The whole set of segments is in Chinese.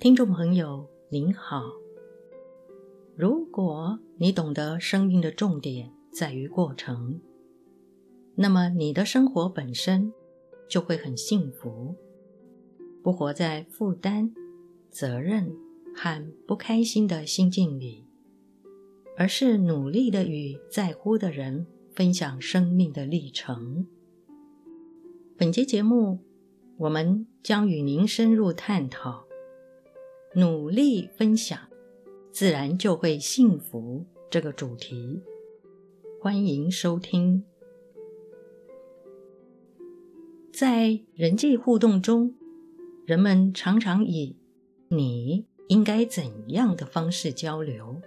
听众朋友您好，如果你懂得生命的重点在于过程，那么你的生活本身就会很幸福，不活在负担、责任和不开心的心境里，而是努力的与在乎的人分享生命的历程。本节节目，我们将与您深入探讨“努力分享，自然就会幸福”这个主题。欢迎收听。在人际互动中，人们常常以“你应该怎样的”方式交流。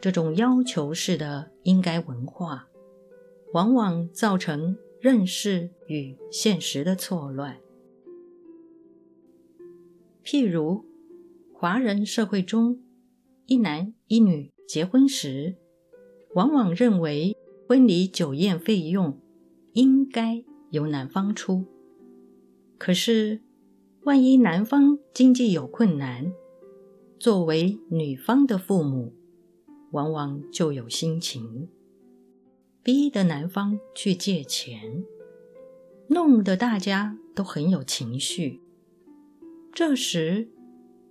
这种要求式的“应该”文化，往往造成认识与现实的错乱。譬如，华人社会中，一男一女结婚时，往往认为婚礼酒宴费用应该由男方出，可是，万一男方经济有困难，作为女方的父母，往往就有心情，逼得男方去借钱，弄得大家都很有情绪。这时，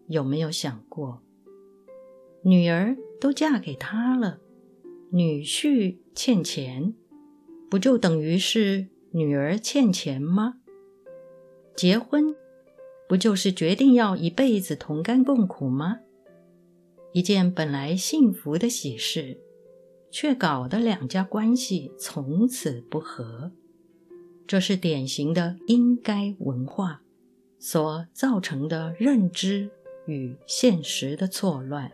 有没有想过，女儿都嫁给他了，女婿欠钱，不就等于是女儿欠钱吗？结婚不就是决定要一辈子同甘共苦吗？一件本来幸福的喜事，却搞得两家关系从此不和，这是典型的应该文化所造成的认知与现实的错乱。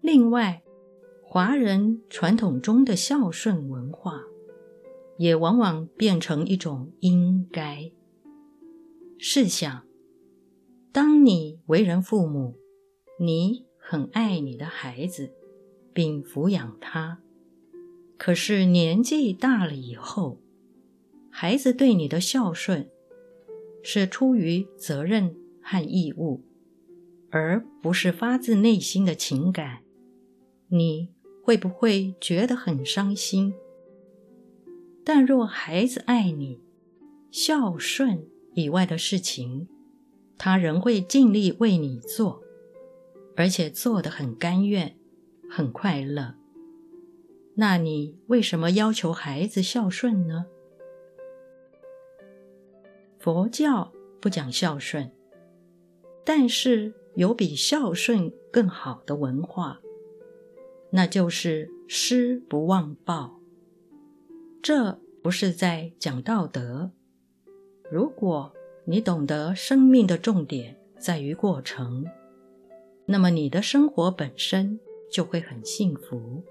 另外，华人传统中的孝顺文化，也往往变成一种应该。试想，当你为人父母，你很爱你的孩子，并抚养他，可是年纪大了以后，孩子对你的孝顺是出于责任和义务，而不是发自内心的情感，你会不会觉得很伤心？但若孩子爱你，孝顺以外的事情，他仍会尽力为你做，而且做得很甘愿、很快乐。那你为什么要求孩子孝顺呢？佛教不讲孝顺，但是有比孝顺更好的文化，那就是施不忘报。这不是在讲道德。如果你懂得生命的重点在于过程，那么你的生活本身就会很幸福，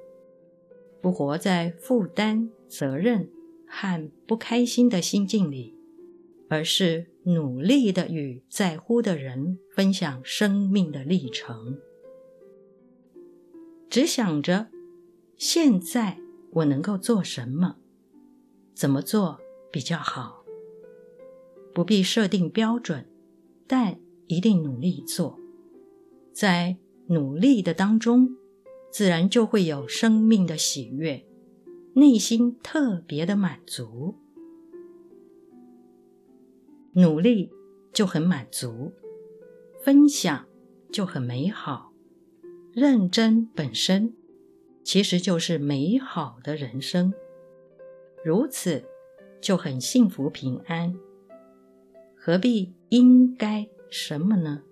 不活在负担、责任和不开心的心境里，而是努力的与在乎的人分享生命的历程，只想着现在我能够做什么。怎么做比较好？不必设定标准，但一定努力做。在努力的当中，自然就会有生命的喜悦，内心特别的满足。努力就很满足，分享就很美好，认真本身其实就是美好的人生。如此就很幸福平安，何必应该什么呢？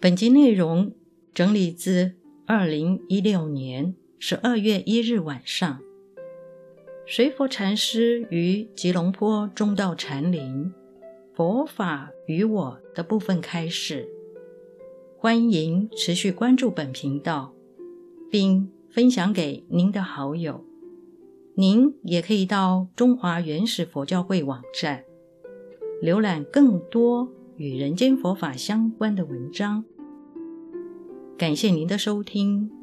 本集内容整理自二零一六年十二月一日晚上，随佛禅师于吉隆坡中道禅林《佛法与我》的部分开始。欢迎持续关注本频道，并分享给您的好友，您也可以到中华原始佛教会网站浏览更多与人间佛法相关的文章。感谢您的收听。